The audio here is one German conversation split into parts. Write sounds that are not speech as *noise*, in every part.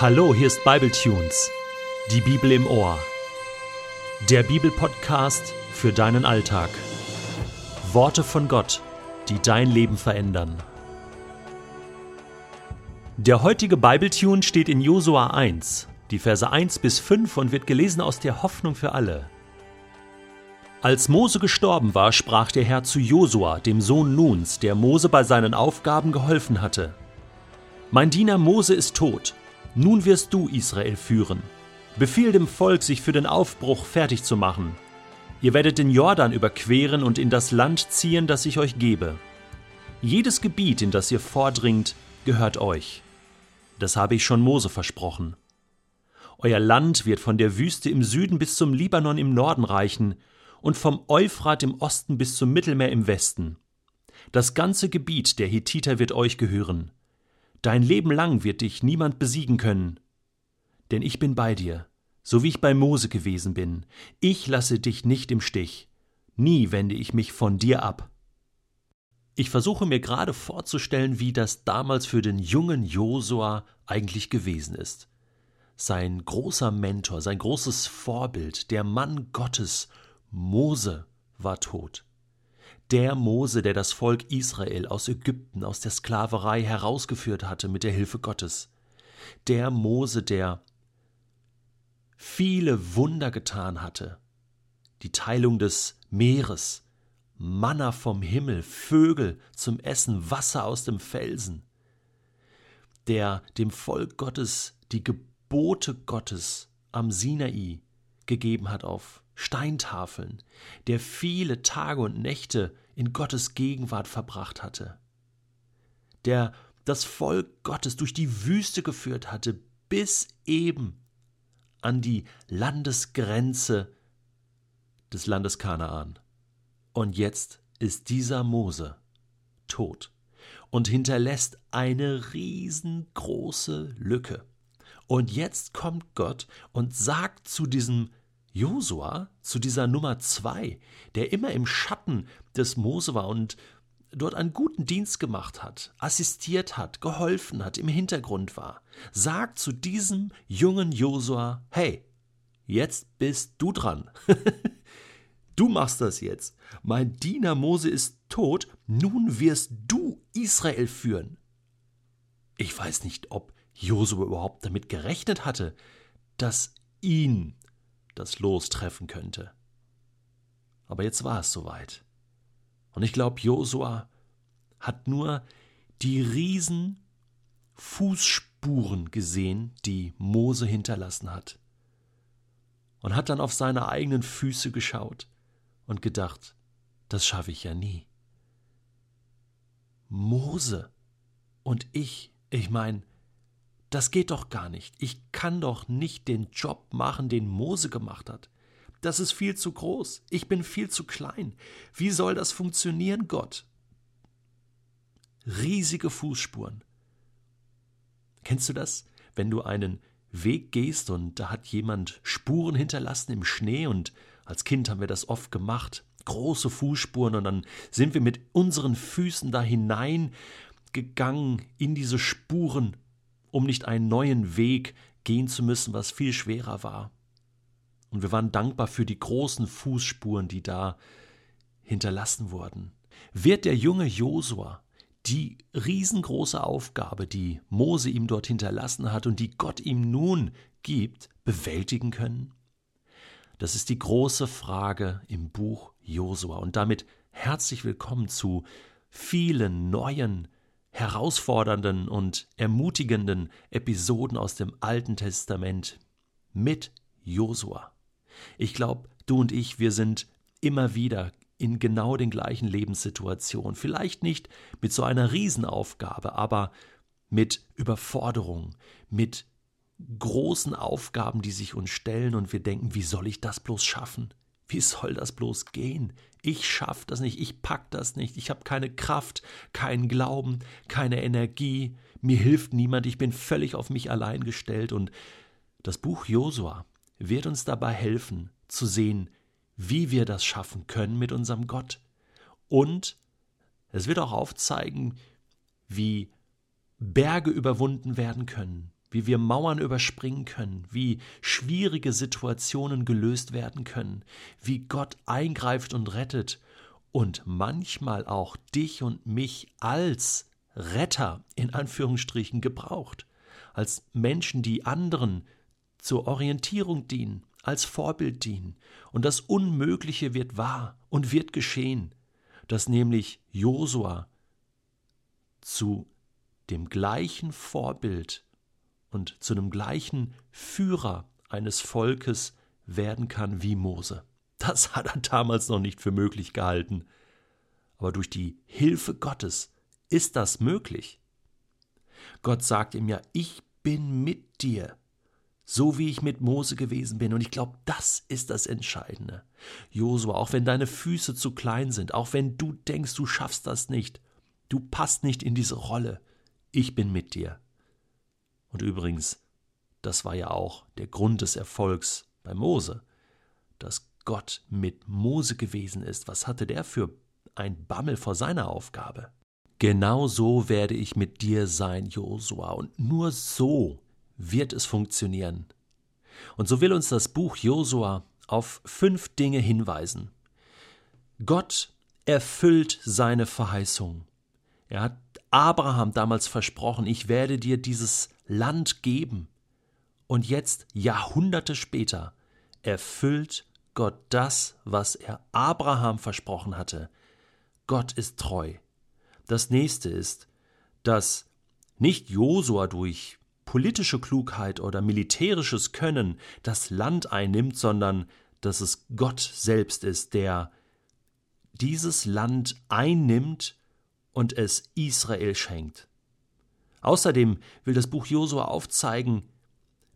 Hallo, hier ist Bibletunes, die Bibel im Ohr. Der Bibelpodcast für deinen Alltag. Worte von Gott, die dein Leben verändern. Der heutige Bibletune steht in Josua 1, die Verse 1 bis 5 und wird gelesen aus der Hoffnung für alle. Als Mose gestorben war, sprach der Herr zu Josua, dem Sohn Nuns, der Mose bei seinen Aufgaben geholfen hatte. Mein Diener Mose ist tot, nun wirst du Israel führen. Befiehl dem Volk, sich für den Aufbruch fertig zu machen. Ihr werdet den Jordan überqueren und in das Land ziehen, das ich euch gebe. Jedes Gebiet, in das ihr vordringt, gehört euch. Das habe ich schon Mose versprochen. Euer Land wird von der Wüste im Süden bis zum Libanon im Norden reichen und vom Euphrat im Osten bis zum Mittelmeer im Westen. Das ganze Gebiet der Hethiter wird euch gehören. Dein Leben lang wird dich niemand besiegen können. Denn ich bin bei dir, so wie ich bei Mose gewesen bin. Ich lasse dich nicht im Stich. Nie wende ich mich von dir ab. Ich versuche mir gerade vorzustellen, wie das damals für den jungen Josua eigentlich gewesen ist. Sein großer Mentor, sein großes Vorbild, der Mann Gottes, Mose, war tot der Mose, der das Volk Israel aus Ägypten, aus der Sklaverei herausgeführt hatte mit der Hilfe Gottes. Der Mose, der viele Wunder getan hatte. Die Teilung des Meeres, Manna vom Himmel, Vögel zum Essen, Wasser aus dem Felsen. Der dem Volk Gottes die Gebote Gottes am Sinai gegeben hat auf Steintafeln, der viele Tage und Nächte in Gottes Gegenwart verbracht hatte, der das Volk Gottes durch die Wüste geführt hatte, bis eben an die Landesgrenze des Landes Kanaan. Und jetzt ist dieser Mose tot und hinterlässt eine riesengroße Lücke. Und jetzt kommt Gott und sagt zu diesem Josua zu dieser Nummer zwei, der immer im Schatten des Mose war und dort einen guten Dienst gemacht hat, assistiert hat, geholfen hat, im Hintergrund war, sagt zu diesem jungen Josua, hey, jetzt bist du dran. *laughs* du machst das jetzt. Mein Diener Mose ist tot, nun wirst du Israel führen. Ich weiß nicht, ob Josua überhaupt damit gerechnet hatte, dass ihn das Los treffen könnte. Aber jetzt war es soweit. Und ich glaube, Josua hat nur die riesen Fußspuren gesehen, die Mose hinterlassen hat. Und hat dann auf seine eigenen Füße geschaut und gedacht, das schaffe ich ja nie. Mose und ich, ich meine, das geht doch gar nicht. Ich kann doch nicht den Job machen, den Mose gemacht hat. Das ist viel zu groß. Ich bin viel zu klein. Wie soll das funktionieren, Gott? Riesige Fußspuren. Kennst du das? Wenn du einen Weg gehst und da hat jemand Spuren hinterlassen im Schnee und als Kind haben wir das oft gemacht, große Fußspuren und dann sind wir mit unseren Füßen da hineingegangen in diese Spuren um nicht einen neuen Weg gehen zu müssen, was viel schwerer war. Und wir waren dankbar für die großen Fußspuren, die da hinterlassen wurden. Wird der junge Josua die riesengroße Aufgabe, die Mose ihm dort hinterlassen hat und die Gott ihm nun gibt, bewältigen können? Das ist die große Frage im Buch Josua. Und damit herzlich willkommen zu vielen neuen herausfordernden und ermutigenden Episoden aus dem Alten Testament mit Josua. Ich glaube, du und ich, wir sind immer wieder in genau den gleichen Lebenssituationen. Vielleicht nicht mit so einer Riesenaufgabe, aber mit Überforderung, mit großen Aufgaben, die sich uns stellen und wir denken, wie soll ich das bloß schaffen? Wie soll das bloß gehen? Ich schaff das nicht, ich pack das nicht, ich habe keine Kraft, keinen Glauben, keine Energie, mir hilft niemand, ich bin völlig auf mich allein gestellt. Und das Buch Josua wird uns dabei helfen zu sehen, wie wir das schaffen können mit unserem Gott. Und es wird auch aufzeigen, wie Berge überwunden werden können, wie wir Mauern überspringen können, wie schwierige Situationen gelöst werden können, wie Gott eingreift und rettet und manchmal auch dich und mich als Retter in Anführungsstrichen gebraucht, als Menschen, die anderen zur Orientierung dienen, als Vorbild dienen. Und das Unmögliche wird wahr und wird geschehen, dass nämlich Josua zu dem gleichen Vorbild und zu dem gleichen Führer eines Volkes werden kann wie Mose. Das hat er damals noch nicht für möglich gehalten. Aber durch die Hilfe Gottes ist das möglich. Gott sagt ihm ja, ich bin mit dir, so wie ich mit Mose gewesen bin. Und ich glaube, das ist das Entscheidende. Josua, auch wenn deine Füße zu klein sind, auch wenn du denkst, du schaffst das nicht, du passt nicht in diese Rolle, ich bin mit dir. Und übrigens, das war ja auch der Grund des Erfolgs bei Mose, dass Gott mit Mose gewesen ist. Was hatte der für ein Bammel vor seiner Aufgabe? Genau so werde ich mit dir sein, Josua, und nur so wird es funktionieren. Und so will uns das Buch Josua auf fünf Dinge hinweisen. Gott erfüllt seine Verheißung. Er hat Abraham damals versprochen, ich werde dir dieses Land geben. Und jetzt, Jahrhunderte später, erfüllt Gott das, was er Abraham versprochen hatte. Gott ist treu. Das nächste ist, dass nicht Josua durch politische Klugheit oder militärisches Können das Land einnimmt, sondern dass es Gott selbst ist, der dieses Land einnimmt und es Israel schenkt. Außerdem will das Buch Josua aufzeigen,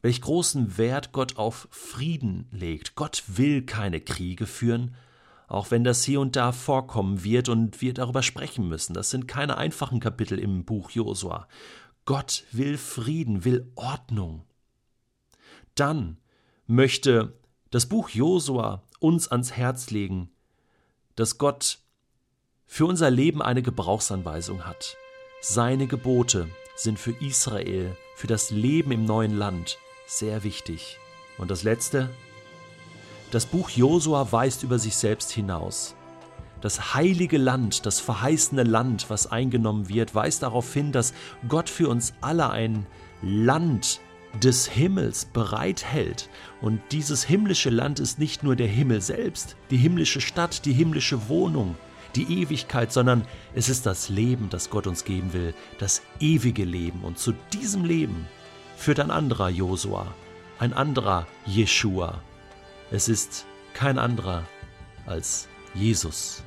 welch großen Wert Gott auf Frieden legt. Gott will keine Kriege führen, auch wenn das hier und da vorkommen wird und wir darüber sprechen müssen. Das sind keine einfachen Kapitel im Buch Josua. Gott will Frieden, will Ordnung. Dann möchte das Buch Josua uns ans Herz legen, dass Gott für unser Leben eine Gebrauchsanweisung hat. Seine Gebote, sind für Israel, für das Leben im neuen Land sehr wichtig. Und das Letzte, das Buch Josua weist über sich selbst hinaus. Das heilige Land, das verheißene Land, was eingenommen wird, weist darauf hin, dass Gott für uns alle ein Land des Himmels bereithält. Und dieses himmlische Land ist nicht nur der Himmel selbst, die himmlische Stadt, die himmlische Wohnung, die Ewigkeit, sondern es ist das Leben, das Gott uns geben will, das ewige Leben. Und zu diesem Leben führt ein anderer Josua, ein anderer Jeshua. Es ist kein anderer als Jesus.